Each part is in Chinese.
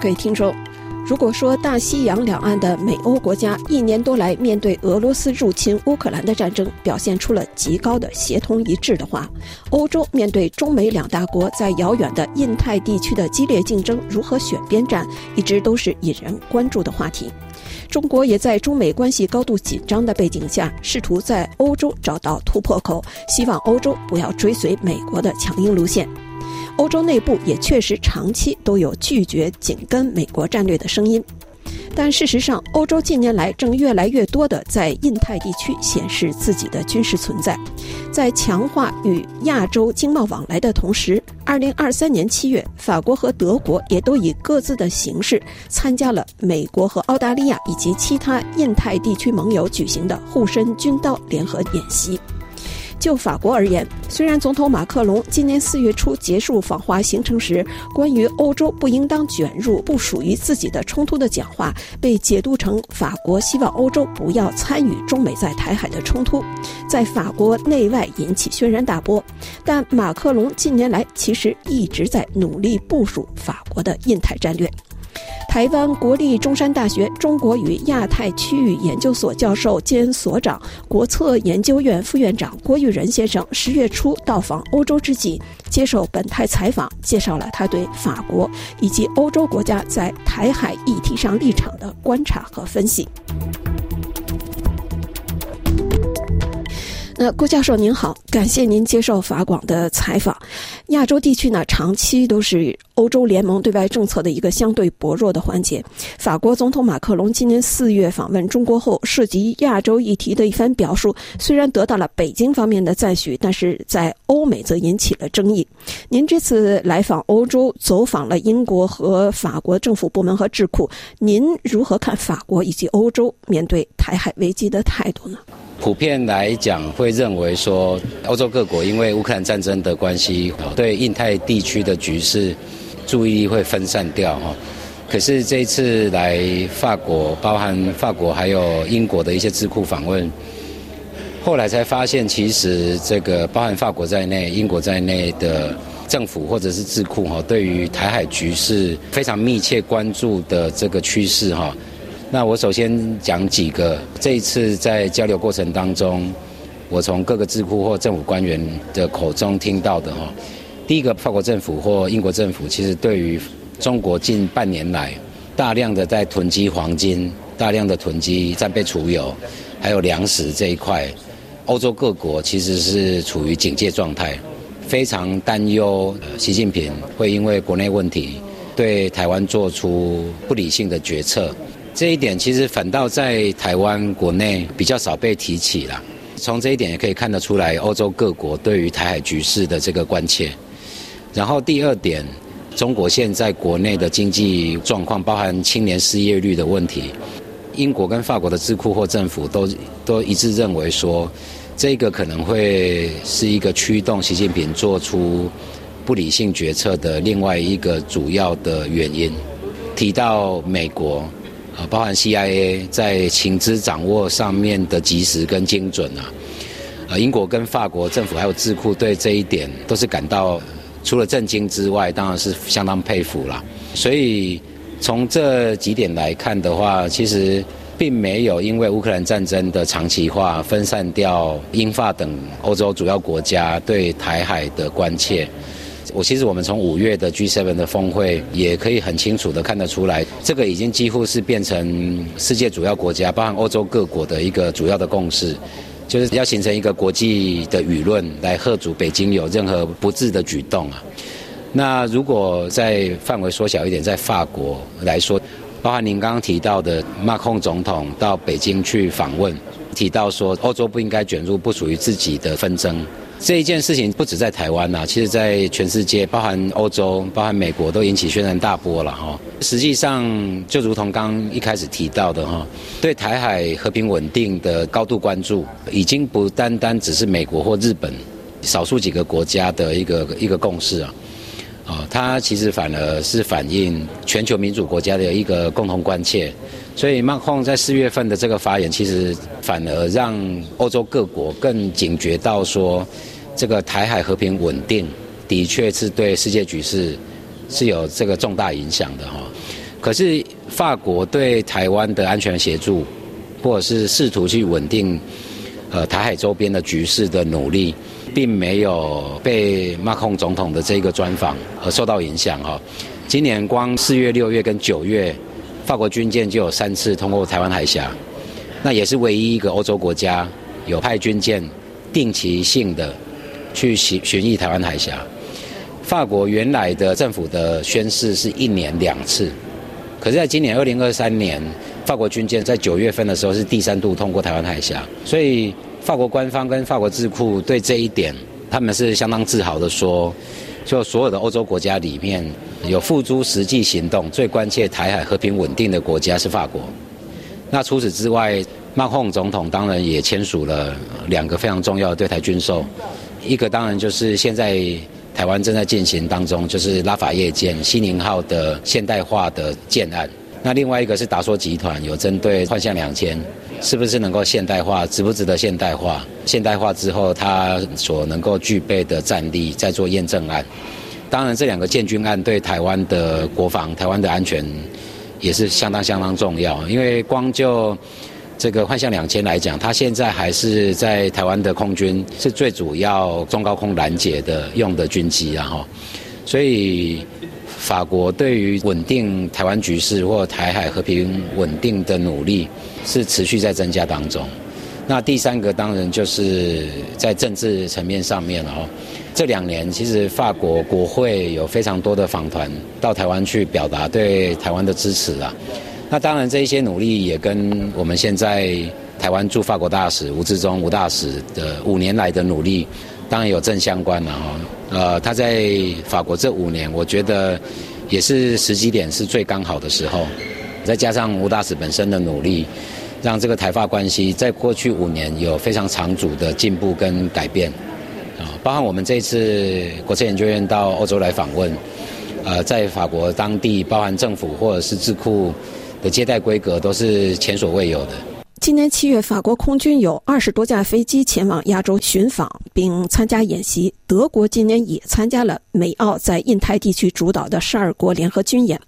各位听众，如果说大西洋两岸的美欧国家一年多来面对俄罗斯入侵乌克兰的战争表现出了极高的协同一致的话，欧洲面对中美两大国在遥远的印太地区的激烈竞争，如何选边站，一直都是引人关注的话题。中国也在中美关系高度紧张的背景下，试图在欧洲找到突破口，希望欧洲不要追随美国的强硬路线。欧洲内部也确实长期都有拒绝紧跟美国战略的声音，但事实上，欧洲近年来正越来越多地在印太地区显示自己的军事存在。在强化与亚洲经贸往来的同时，二零二三年七月，法国和德国也都以各自的形式参加了美国和澳大利亚以及其他印太地区盟友举行的护身军刀联合演习。就法国而言，虽然总统马克龙今年四月初结束访华行程时，关于欧洲不应当卷入不属于自己的冲突的讲话被解读成法国希望欧洲不要参与中美在台海的冲突，在法国内外引起轩然大波，但马克龙近年来其实一直在努力部署法国的印太战略。台湾国立中山大学中国与亚太区域研究所教授兼所长、国策研究院副院长郭玉仁先生十月初到访欧洲之际，接受本台采访，介绍了他对法国以及欧洲国家在台海议题上立场的观察和分析。那郭教授您好，感谢您接受法广的采访。亚洲地区呢，长期都是欧洲联盟对外政策的一个相对薄弱的环节。法国总统马克龙今年四月访问中国后，涉及亚洲议题的一番表述，虽然得到了北京方面的赞许，但是在欧美则引起了争议。您这次来访欧洲，走访了英国和法国政府部门和智库，您如何看法国以及欧洲面对台海危机的态度呢？普遍来讲，会认为说，欧洲各国因为乌克兰战争的关系，对印太地区的局势注意力会分散掉哈。可是这一次来法国，包含法国还有英国的一些智库访问，后来才发现，其实这个包含法国在内、英国在内的政府或者是智库哈，对于台海局势非常密切关注的这个趋势哈。那我首先讲几个，这一次在交流过程当中，我从各个智库或政府官员的口中听到的哈。第一个，法国政府或英国政府其实对于中国近半年来大量的在囤积黄金、大量的囤积战备储油，还有粮食这一块，欧洲各国其实是处于警戒状态，非常担忧习近平会因为国内问题对台湾做出不理性的决策。这一点其实反倒在台湾国内比较少被提起了。从这一点也可以看得出来，欧洲各国对于台海局势的这个关切。然后第二点，中国现在国内的经济状况，包含青年失业率的问题，英国跟法国的智库或政府都都一致认为说，这个可能会是一个驱动习近平做出不理性决策的另外一个主要的原因。提到美国。啊包含 CIA 在情资掌握上面的及时跟精准啊，呃，英国跟法国政府还有智库对这一点都是感到除了震惊之外，当然是相当佩服了。所以从这几点来看的话，其实并没有因为乌克兰战争的长期化分散掉英法等欧洲主要国家对台海的关切。我其实我们从五月的 G7 的峰会也可以很清楚的看得出来，这个已经几乎是变成世界主要国家，包含欧洲各国的一个主要的共识，就是要形成一个国际的舆论来贺阻北京有任何不智的举动啊。那如果在范围缩小一点，在法国来说，包含您刚刚提到的马克总统到北京去访问，提到说欧洲不应该卷入不属于自己的纷争。这一件事情不止在台湾呐，其实在全世界，包含欧洲、包含美国，都引起轩然大波了哈。实际上，就如同刚一开始提到的哈，对台海和平稳定的高度关注，已经不单单只是美国或日本少数几个国家的一个一个共识啊，啊，它其实反而是反映全球民主国家的一个共同关切。所以马克龙在四月份的这个发言，其实反而让欧洲各国更警觉到说，这个台海和平稳定的确是对世界局势是有这个重大影响的哈。可是法国对台湾的安全协助，或者是试图去稳定呃台海周边的局势的努力，并没有被马克龙总统的这个专访而受到影响哈。今年光四月、六月跟九月。法国军舰就有三次通过台湾海峡，那也是唯一一个欧洲国家有派军舰定期性的去巡巡弋台湾海峡。法国原来的政府的宣誓是一年两次，可是在今年二零二三年，法国军舰在九月份的时候是第三度通过台湾海峡，所以法国官方跟法国智库对这一点，他们是相当自豪的说。就所有的欧洲国家里面，有付诸实际行动、最关切台海和平稳定的国家是法国。那除此之外，马克龙总统当然也签署了两个非常重要的对台军售，一个当然就是现在台湾正在进行当中，就是拉法叶舰西宁号的现代化的建案。那另外一个是达索集团有针对幻象两千。是不是能够现代化？值不值得现代化？现代化之后，它所能够具备的战力，在做验证案。当然，这两个建军案对台湾的国防、台湾的安全也是相当相当重要。因为光就这个幻象两千来讲，它现在还是在台湾的空军是最主要中高空拦截的用的军机，然后，所以。法国对于稳定台湾局势或台海和平稳定的努力是持续在增加当中。那第三个当然就是在政治层面上面了哈。这两年其实法国国会有非常多的访团到台湾去表达对台湾的支持啊。那当然这一些努力也跟我们现在台湾驻法国大使吴志忠吴大使的五年来的努力。当然有正相关的哈，呃，他在法国这五年，我觉得也是时机点是最刚好的时候，再加上吴大使本身的努力，让这个台法关系在过去五年有非常长足的进步跟改变，啊，包含我们这次国策研究院到欧洲来访问，呃，在法国当地，包含政府或者是智库的接待规格都是前所未有的。今年七月，法国空军有二十多架飞机前往亚洲巡访，并参加演习。德国今年也参加了美澳在印太地区主导的十二国联合军演。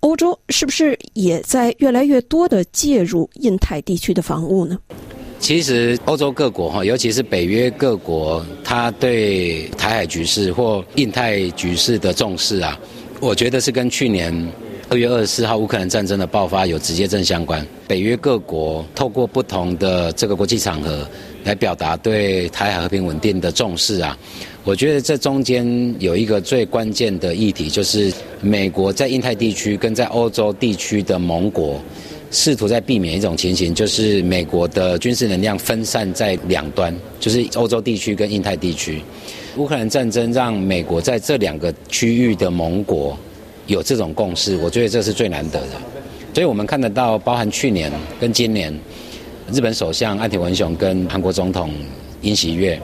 欧洲是不是也在越来越多的介入印太地区的防务呢？其实，欧洲各国哈，尤其是北约各国，他对台海局势或印太局势的重视啊，我觉得是跟去年。二月二十四号，乌克兰战争的爆发有直接正相关。北约各国透过不同的这个国际场合来表达对台海和平稳定的重视啊。我觉得这中间有一个最关键的议题，就是美国在印太地区跟在欧洲地区的盟国，试图在避免一种情形，就是美国的军事能量分散在两端，就是欧洲地区跟印太地区。乌克兰战争让美国在这两个区域的盟国。有这种共识，我觉得这是最难得的。所以我们看得到，包含去年跟今年，日本首相岸田文雄跟韩国总统尹锡悦，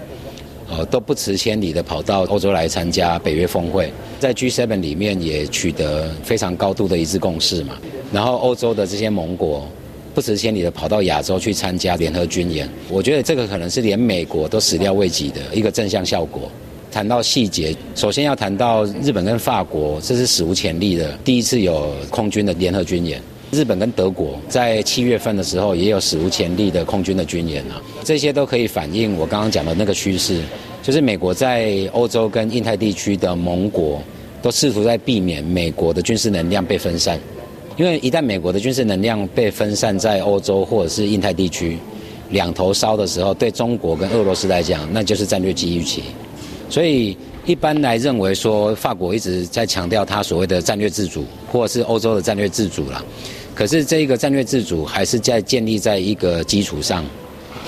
呃，都不辞千里的跑到欧洲来参加北约峰会，在 G7 里面也取得非常高度的一致共识嘛。然后欧洲的这些盟国不辞千里的跑到亚洲去参加联合军演，我觉得这个可能是连美国都始料未及的一个正向效果。谈到细节，首先要谈到日本跟法国，这是史无前例的第一次有空军的联合军演。日本跟德国在七月份的时候也有史无前例的空军的军演啊，这些都可以反映我刚刚讲的那个趋势，就是美国在欧洲跟印太地区的盟国都试图在避免美国的军事能量被分散，因为一旦美国的军事能量被分散在欧洲或者是印太地区，两头烧的时候，对中国跟俄罗斯来讲，那就是战略机遇期。所以一般来认为说，法国一直在强调它所谓的战略自主，或是欧洲的战略自主了。可是这一个战略自主还是在建立在一个基础上，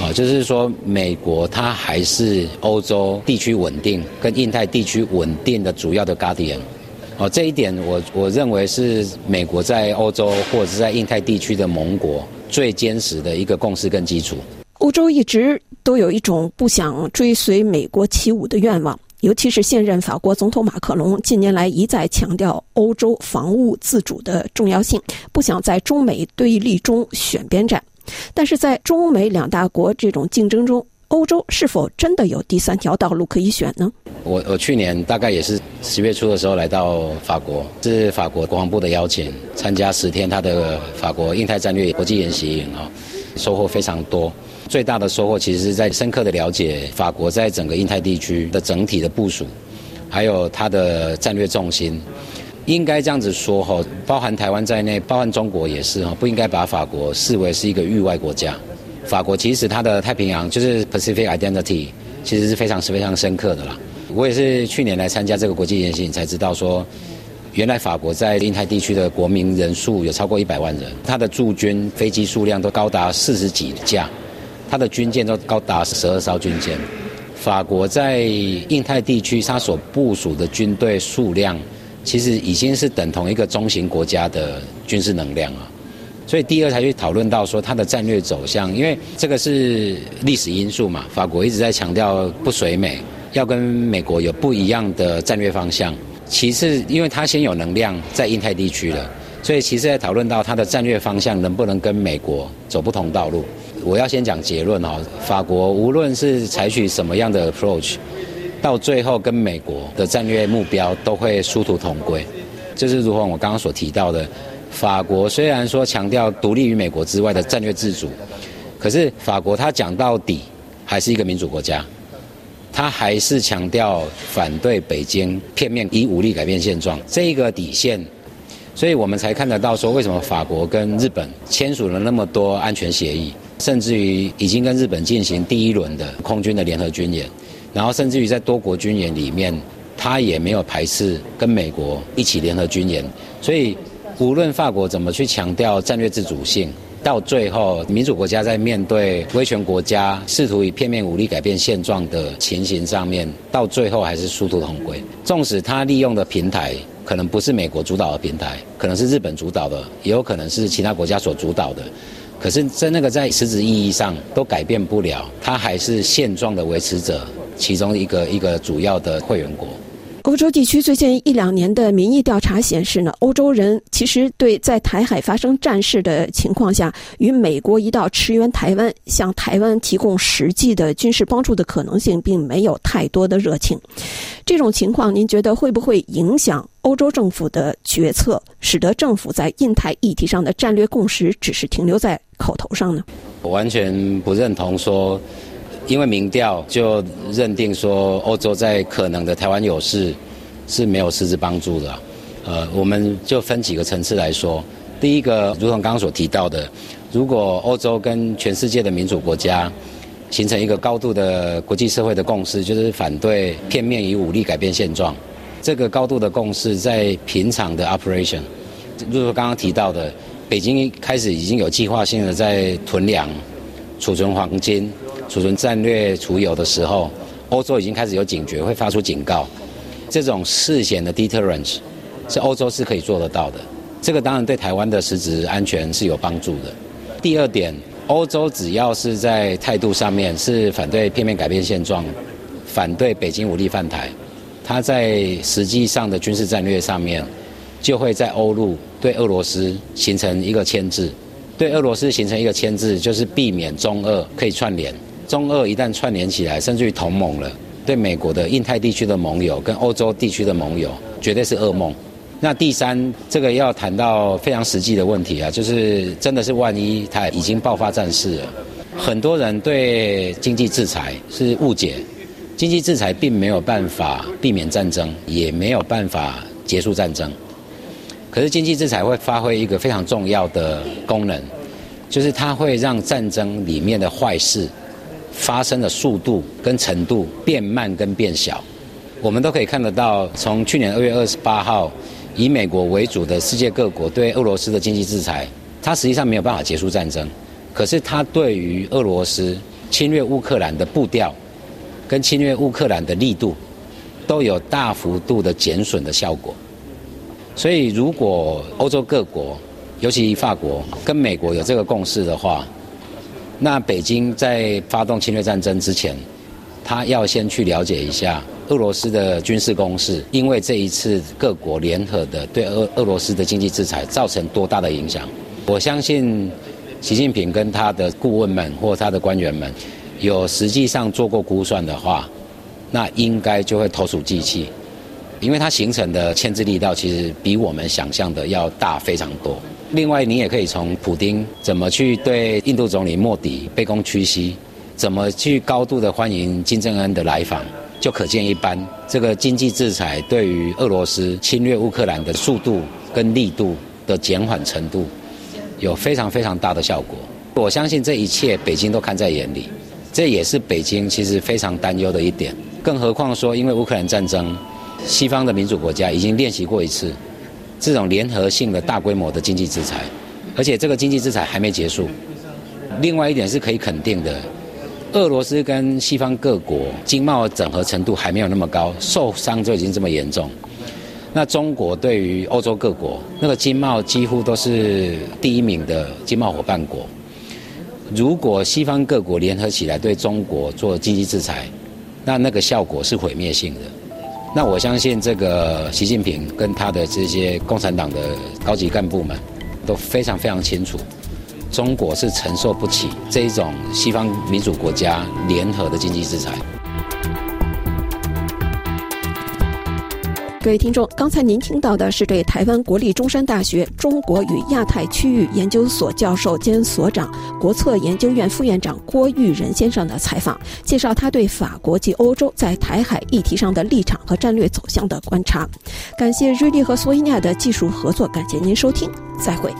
啊，就是说美国它还是欧洲地区稳定跟印太地区稳定的主要的 guardian。哦，这一点我我认为是美国在欧洲或者是在印太地区的盟国最坚实的一个共识跟基础。欧洲一直都有一种不想追随美国起舞的愿望，尤其是现任法国总统马克龙近年来一再强调欧洲防务自主的重要性，不想在中美对立中选边站。但是在中美两大国这种竞争中，欧洲是否真的有第三条道路可以选呢？我我去年大概也是十月初的时候来到法国，是法国国防部的邀请，参加十天他的法国印太战略国际演习营啊，收获非常多。最大的收获其实是在深刻的了解法国在整个印太地区的整体的部署，还有它的战略重心。应该这样子说哈，包含台湾在内，包含中国也是哈，不应该把法国视为是一个域外国家。法国其实它的太平洋就是 Pacific Identity，其实是非常是非常深刻的啦。我也是去年来参加这个国际演习，你才知道说，原来法国在印太地区的国民人数有超过一百万人，它的驻军飞机数量都高达四十几架，它的军舰都高达十二艘军舰。法国在印太地区它所部署的军队数量，其实已经是等同一个中型国家的军事能量啊。所以第二才去讨论到说它的战略走向，因为这个是历史因素嘛。法国一直在强调不随美，要跟美国有不一样的战略方向。其次，因为它先有能量在印太地区了，所以其实在讨论到它的战略方向能不能跟美国走不同道路。我要先讲结论哦，法国无论是采取什么样的 approach，到最后跟美国的战略目标都会殊途同归。就是如同我刚刚所提到的。法国虽然说强调独立于美国之外的战略自主，可是法国它讲到底还是一个民主国家，它还是强调反对北京片面以武力改变现状这一个底线，所以我们才看得到说为什么法国跟日本签署了那么多安全协议，甚至于已经跟日本进行第一轮的空军的联合军演，然后甚至于在多国军演里面，他也没有排斥跟美国一起联合军演，所以。无论法国怎么去强调战略自主性，到最后民主国家在面对威权国家试图以片面武力改变现状的情形上面，到最后还是殊途同归。纵使他利用的平台可能不是美国主导的平台，可能是日本主导的，也有可能是其他国家所主导的，可是在那个在实质意义上都改变不了，他还是现状的维持者，其中一个一个主要的会员国。欧洲地区最近一两年的民意调查显示呢，欧洲人其实对在台海发生战事的情况下，与美国一道驰援台湾、向台湾提供实际的军事帮助的可能性，并没有太多的热情。这种情况，您觉得会不会影响欧洲政府的决策，使得政府在印太议题上的战略共识只是停留在口头上呢？我完全不认同说。因为民调就认定说，欧洲在可能的台湾有事是没有实质帮助的。呃，我们就分几个层次来说。第一个，如同刚刚所提到的，如果欧洲跟全世界的民主国家形成一个高度的国际社会的共识，就是反对片面以武力改变现状。这个高度的共识在平常的 operation，如果刚刚提到的，北京开始已经有计划性的在囤粮、储存黄金。储存战略储油的时候，欧洲已经开始有警觉，会发出警告。这种事前的 deterrence 是欧洲是可以做得到的。这个当然对台湾的实质安全是有帮助的。第二点，欧洲只要是在态度上面是反对片面改变现状，反对北京武力犯台，它在实际上的军事战略上面，就会在欧陆对俄罗斯形成一个牵制，对俄罗斯形成一个牵制，就是避免中俄可以串联。中俄一旦串联起来，甚至于同盟了，对美国的印太地区的盟友跟欧洲地区的盟友，绝对是噩梦。那第三，这个要谈到非常实际的问题啊，就是真的是万一他已经爆发战事了，很多人对经济制裁是误解，经济制裁并没有办法避免战争，也没有办法结束战争。可是经济制裁会发挥一个非常重要的功能，就是它会让战争里面的坏事。发生的速度跟程度变慢跟变小，我们都可以看得到。从去年二月二十八号，以美国为主的世界各国对俄罗斯的经济制裁，它实际上没有办法结束战争。可是它对于俄罗斯侵略乌克兰的步调，跟侵略乌克兰的力度，都有大幅度的减损的效果。所以，如果欧洲各国，尤其法国跟美国有这个共识的话，那北京在发动侵略战争之前，他要先去了解一下俄罗斯的军事攻势，因为这一次各国联合的对俄俄罗斯的经济制裁造成多大的影响。我相信习近平跟他的顾问们或他的官员们有实际上做过估算的话，那应该就会投鼠忌器，因为它形成的牵制力道其实比我们想象的要大非常多。另外，你也可以从普京怎么去对印度总理莫迪卑躬屈膝。怎么去高度的欢迎金正恩的来访，就可见一斑。这个经济制裁对于俄罗斯侵略乌克兰的速度跟力度的减缓程度，有非常非常大的效果。我相信这一切北京都看在眼里，这也是北京其实非常担忧的一点。更何况说，因为乌克兰战争，西方的民主国家已经练习过一次这种联合性的大规模的经济制裁，而且这个经济制裁还没结束。另外一点是可以肯定的。俄罗斯跟西方各国经贸整合程度还没有那么高，受伤就已经这么严重。那中国对于欧洲各国，那个经贸几乎都是第一名的经贸伙伴国。如果西方各国联合起来对中国做经济制裁，那那个效果是毁灭性的。那我相信这个习近平跟他的这些共产党的高级干部们都非常非常清楚。中国是承受不起这一种西方民主国家联合的经济制裁。各位听众，刚才您听到的是对台湾国立中山大学中国与亚太区域研究所教授兼所长、国策研究院副院长郭玉仁先生的采访，介绍他对法国及欧洲在台海议题上的立场和战略走向的观察。感谢瑞丽和索伊亚的技术合作，感谢您收听，再会。